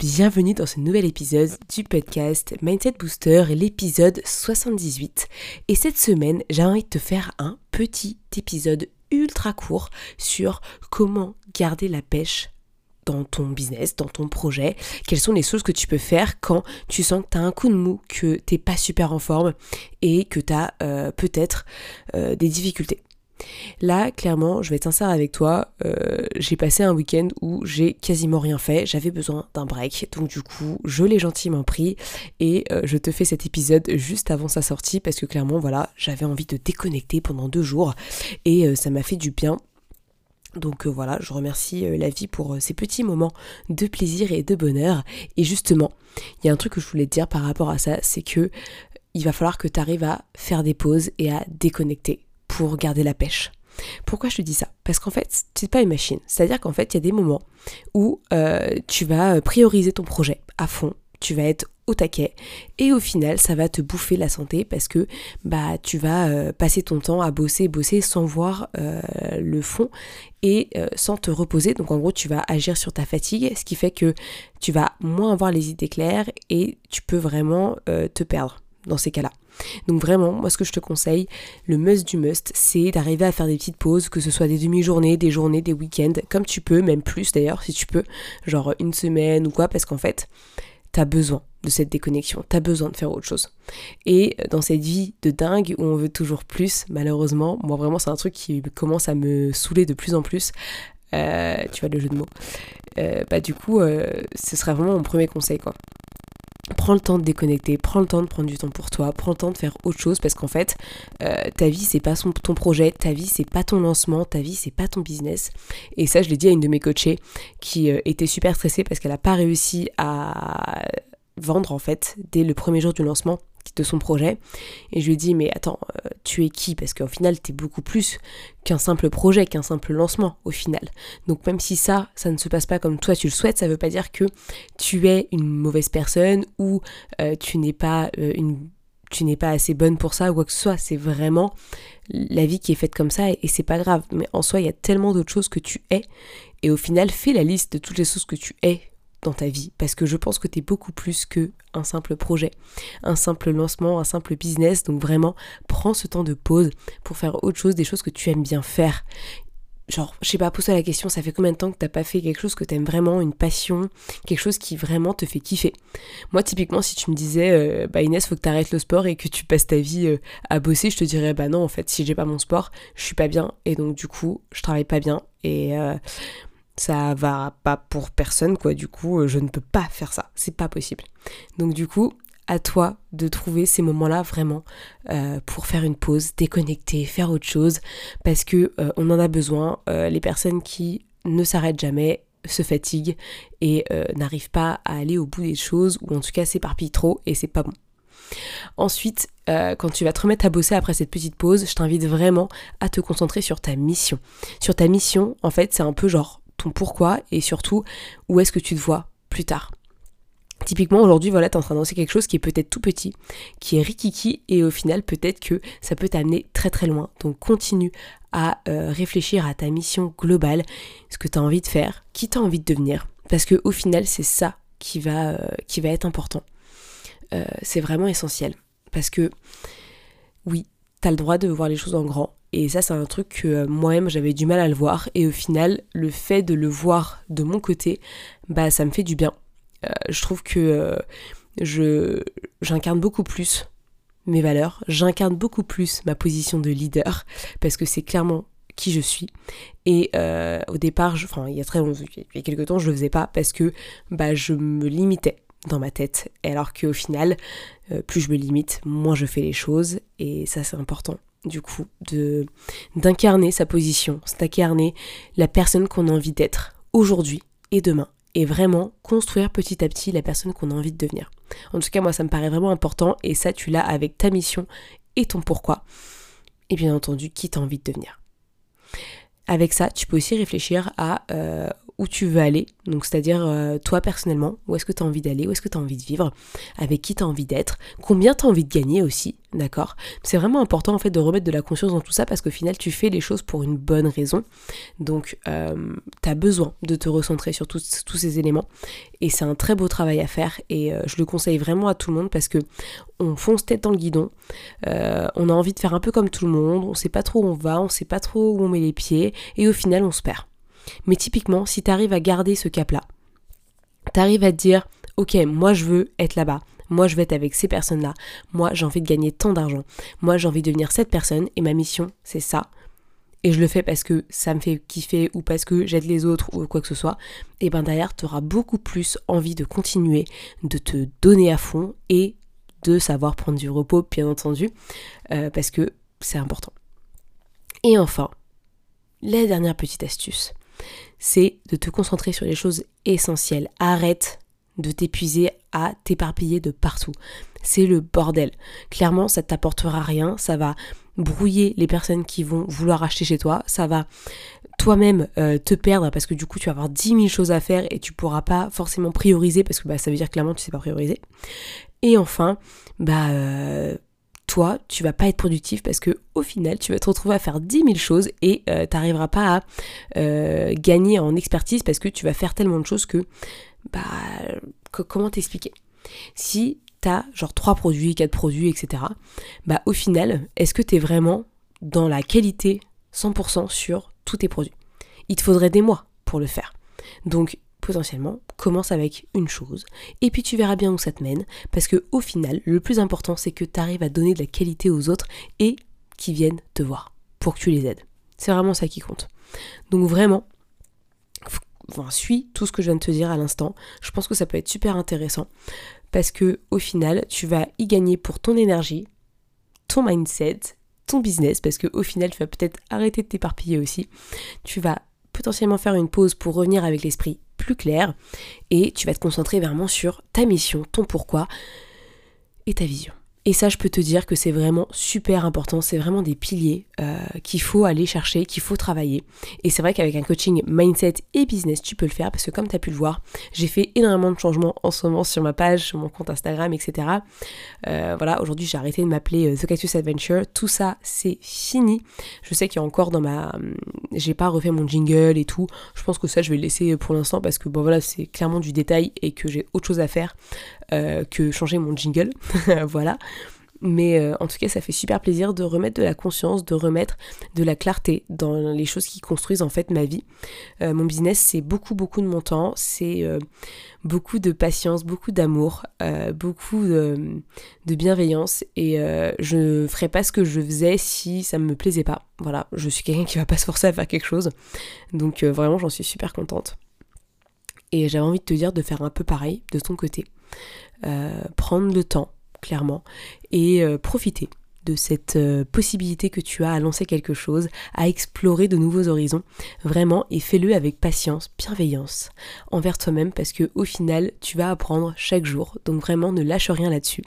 Bienvenue dans ce nouvel épisode du podcast Mindset Booster, l'épisode 78. Et cette semaine, j'ai envie de te faire un petit épisode ultra court sur comment garder la pêche dans ton business, dans ton projet, quelles sont les choses que tu peux faire quand tu sens que tu as un coup de mou, que t'es pas super en forme et que tu as euh, peut-être euh, des difficultés. Là, clairement, je vais être sincère avec toi, euh, j'ai passé un week-end où j'ai quasiment rien fait, j'avais besoin d'un break, donc du coup, je l'ai gentiment pris et je te fais cet épisode juste avant sa sortie parce que clairement, voilà, j'avais envie de déconnecter pendant deux jours et ça m'a fait du bien. Donc euh, voilà, je remercie euh, la vie pour euh, ces petits moments de plaisir et de bonheur. Et justement, il y a un truc que je voulais te dire par rapport à ça, c'est que il va falloir que tu arrives à faire des pauses et à déconnecter pour garder la pêche. Pourquoi je te dis ça? Parce qu'en fait, c'est pas une machine. C'est-à-dire qu'en fait, il y a des moments où tu vas prioriser ton projet à fond, tu vas être au taquet et au final ça va te bouffer la santé parce que bah tu vas euh, passer ton temps à bosser bosser sans voir euh, le fond et euh, sans te reposer donc en gros tu vas agir sur ta fatigue ce qui fait que tu vas moins avoir les idées claires et tu peux vraiment te perdre dans ces cas-là. Donc vraiment, moi ce que je te conseille, le must du must, c'est d'arriver à faire des petites pauses, que ce soit des demi-journées, des journées, des week-ends, comme tu peux, même plus d'ailleurs si tu peux, genre une semaine ou quoi, parce qu'en fait, t'as besoin de cette déconnexion, t'as besoin de faire autre chose. Et dans cette vie de dingue où on veut toujours plus, malheureusement, moi vraiment c'est un truc qui commence à me saouler de plus en plus. Euh, tu vois le jeu de mots. Euh, bah du coup, euh, ce serait vraiment mon premier conseil quoi. Prends le temps de déconnecter, prends le temps de prendre du temps pour toi, prends le temps de faire autre chose parce qu'en fait, euh, ta vie c'est pas ton projet, ta vie c'est pas ton lancement, ta vie c'est pas ton business. Et ça, je l'ai dit à une de mes coachées qui euh, était super stressée parce qu'elle a pas réussi à vendre en fait dès le premier jour du lancement de son projet. Et je lui ai dit, mais attends, euh, tu es qui? Parce qu'au final, tu es beaucoup plus qu'un simple projet, qu'un simple lancement au final. Donc même si ça, ça ne se passe pas comme toi tu le souhaites, ça veut pas dire que tu es une mauvaise personne ou euh, tu n'es pas euh, une tu n'es pas assez bonne pour ça ou quoi que ce soit, c'est vraiment la vie qui est faite comme ça et c'est pas grave. Mais en soi, il y a tellement d'autres choses que tu es et au final, fais la liste de toutes les choses que tu es dans ta vie parce que je pense que tu es beaucoup plus que un simple projet, un simple lancement, un simple business. Donc vraiment, prends ce temps de pause pour faire autre chose, des choses que tu aimes bien faire. Genre, je sais pas, pose-toi la question, ça fait combien de temps que t'as pas fait quelque chose que t'aimes vraiment, une passion, quelque chose qui vraiment te fait kiffer? Moi, typiquement, si tu me disais, euh, bah Inès, faut que t'arrêtes le sport et que tu passes ta vie euh, à bosser, je te dirais, bah non, en fait, si j'ai pas mon sport, je suis pas bien et donc du coup, je travaille pas bien et euh, ça va pas pour personne quoi du coup euh, je ne peux pas faire ça c'est pas possible donc du coup à toi de trouver ces moments-là vraiment euh, pour faire une pause, déconnecter, faire autre chose, parce que euh, on en a besoin. les personnes qui ne s'arrêtent jamais se fatiguent et n'arrivent pas à aller au bout des choses, ou en tout cas s'éparpillent trop et c'est pas bon. Ensuite, quand tu vas te remettre à bosser après cette petite pause, je t'invite vraiment à te concentrer sur ta mission. Sur ta mission, en fait, c'est un peu genre ton pourquoi et surtout où est-ce que tu te vois plus tard. Typiquement aujourd'hui, voilà, tu es en train de quelque chose qui est peut-être tout petit, qui est rikiki et au final peut-être que ça peut t'amener très très loin. Donc continue à euh, réfléchir à ta mission globale, ce que tu as envie de faire, qui tu as envie de devenir. Parce que au final, c'est ça qui va, euh, qui va être important. Euh, c'est vraiment essentiel. Parce que oui, tu as le droit de voir les choses en grand, et ça, c'est un truc que euh, moi-même, j'avais du mal à le voir. Et au final, le fait de le voir de mon côté, bah, ça me fait du bien. Euh, je trouve que euh, je j'incarne beaucoup plus mes valeurs, j'incarne beaucoup plus ma position de leader, parce que c'est clairement qui je suis. Et au départ, enfin, il y a très longtemps, il y a quelques temps, je le faisais pas parce que bah, je me limitais dans ma tête. Alors qu'au final, plus je me limite, moins je fais les choses, et ça, c'est important du coup, d'incarner sa position, d'incarner la personne qu'on a envie d'être aujourd'hui et demain. et vraiment construire petit à petit la personne qu'on a envie de devenir. En tout cas, moi, ça me paraît vraiment important et ça, tu l'as avec ta mission et ton pourquoi. Et bien entendu, qui t'as envie de devenir. Avec ça, tu peux aussi réfléchir à euh, où tu veux aller, donc c'est-à-dire euh, toi personnellement, où est-ce que tu as envie d'aller, où est-ce que tu as envie de vivre, avec qui tu as envie d'être, combien tu as envie de gagner aussi, d'accord? C'est vraiment important en fait de remettre de la conscience dans tout ça parce qu'au final tu fais les choses pour une bonne raison. Donc euh, tu as besoin de te recentrer sur tous, ces éléments. Et c'est un très beau travail à faire. Et euh, je le conseille vraiment à tout le monde parce que on fonce tête dans le guidon, on a envie de faire un peu comme tout le monde, on sait pas trop où on va, on sait pas trop où on met les pieds. Et au final on se perd. Mais typiquement, si tu arrives à garder ce cap-là, tu arrives à te dire, ok, moi je veux être là-bas, moi je veux être avec ces personnes-là, moi j'ai envie de gagner tant d'argent, moi j'ai envie de devenir cette personne et ma mission c'est ça. Et je le fais parce que ça me fait kiffer ou parce que j'aide les autres ou quoi que ce soit. Et ben derrière, tu auras beaucoup plus envie de continuer, de te donner à fond et de savoir prendre du repos, bien entendu, euh, parce que c'est important. Et enfin, la dernière petite astuce c'est de te concentrer sur les choses essentielles. Arrête de t'épuiser à t'éparpiller de partout. C'est le bordel. Clairement, ça ne t'apportera rien, ça va brouiller les personnes qui vont vouloir acheter chez toi, ça va toi-même euh, te perdre parce que du coup tu vas avoir 10 000 choses à faire et tu pourras pas forcément prioriser parce que bah, ça veut dire clairement tu sais pas prioriser. Et enfin, bah euh, toi, tu vas pas être productif parce que au final, tu vas te retrouver à faire 10 000 choses et euh, tu n'arriveras pas à euh, gagner en expertise parce que tu vas faire tellement de choses que, bah, comment t'expliquer? Si tu as genre 3 produits, 4 produits, etc., bah, au final, est-ce que tu es vraiment dans la qualité 100% sur tous tes produits? Il te faudrait des mois pour le faire. Donc, potentiellement, commence avec une chose, et puis tu verras bien où ça te mène, parce que au final, le plus important, c'est que tu arrives à donner de la qualité aux autres et qu'ils viennent te voir pour que tu les aides. C'est vraiment ça qui compte. Donc vraiment, suis tout ce que je viens de te dire à l'instant. Je pense que ça peut être super intéressant parce que au final, tu vas y gagner pour ton énergie, ton mindset, ton business, parce que au final, tu vas peut-être arrêter de t'éparpiller aussi. Tu vas potentiellement faire une pause pour revenir avec l'esprit plus clair et tu vas te concentrer vraiment sur ta mission, ton pourquoi et ta vision. Et ça, je peux te dire que c'est vraiment super important, c'est vraiment des piliers euh, qu'il faut aller chercher, qu'il faut travailler. Et c'est vrai qu'avec un coaching mindset et business, tu peux le faire parce que comme tu as pu le voir, j'ai fait énormément de changements en ce moment sur ma page, sur mon compte Instagram, etc. Euh, voilà, aujourd'hui j'ai arrêté de m'appeler euh, The Cactus Adventure. Tout ça, c'est fini. Je sais qu'il y a encore dans ma... Hum, j'ai pas refait mon jingle et tout. Je pense que ça, je vais le laisser pour l'instant parce que bon voilà, c'est clairement du détail et que j'ai autre chose à faire que changer mon jingle. voilà. Mais euh, en tout cas, ça fait super plaisir de remettre de la conscience, de remettre de la clarté dans les choses qui construisent en fait ma vie. Euh, mon business, c'est beaucoup, beaucoup de mon temps, c'est euh, beaucoup de patience, beaucoup d'amour, beaucoup de, bienveillance et je ne ferais pas ce que je faisais si ça ne me plaisait pas. Voilà, je suis quelqu'un qui va pas se forcer à faire quelque chose. Donc vraiment, j'en suis super contente. Et j'avais envie de te dire de faire un peu pareil de ton côté. Prendre le temps clairement, et euh, profiter de cette euh, possibilité que tu as à lancer quelque chose, à explorer de nouveaux horizons, vraiment, et fais-le avec patience, bienveillance envers toi-même, parce que au final, tu vas apprendre chaque jour, donc vraiment, ne lâche rien là-dessus.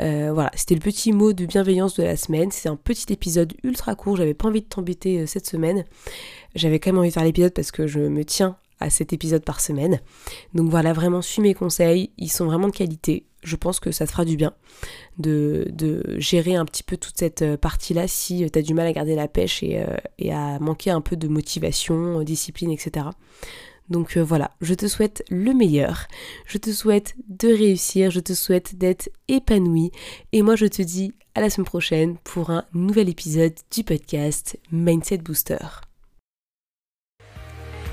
Euh, voilà, c'était le petit mot de bienveillance de la semaine. C'est un petit épisode ultra court. J'avais pas envie de t'embêter cette semaine. J'avais quand même envie de faire l'épisode parce que je me tiens à cet épisode par semaine. Donc voilà, vraiment suis mes conseils. Ils sont vraiment de qualité je pense que ça te fera du bien de, gérer un petit peu toute cette euh, partie-là si euh, tu as du mal à garder la pêche et, euh, et, à manquer un peu de motivation, discipline, etc. Donc voilà, je te souhaite le meilleur, je te souhaite de réussir, je te souhaite d'être épanoui et moi je te dis à la semaine prochaine pour un nouvel épisode du podcast Mindset Booster.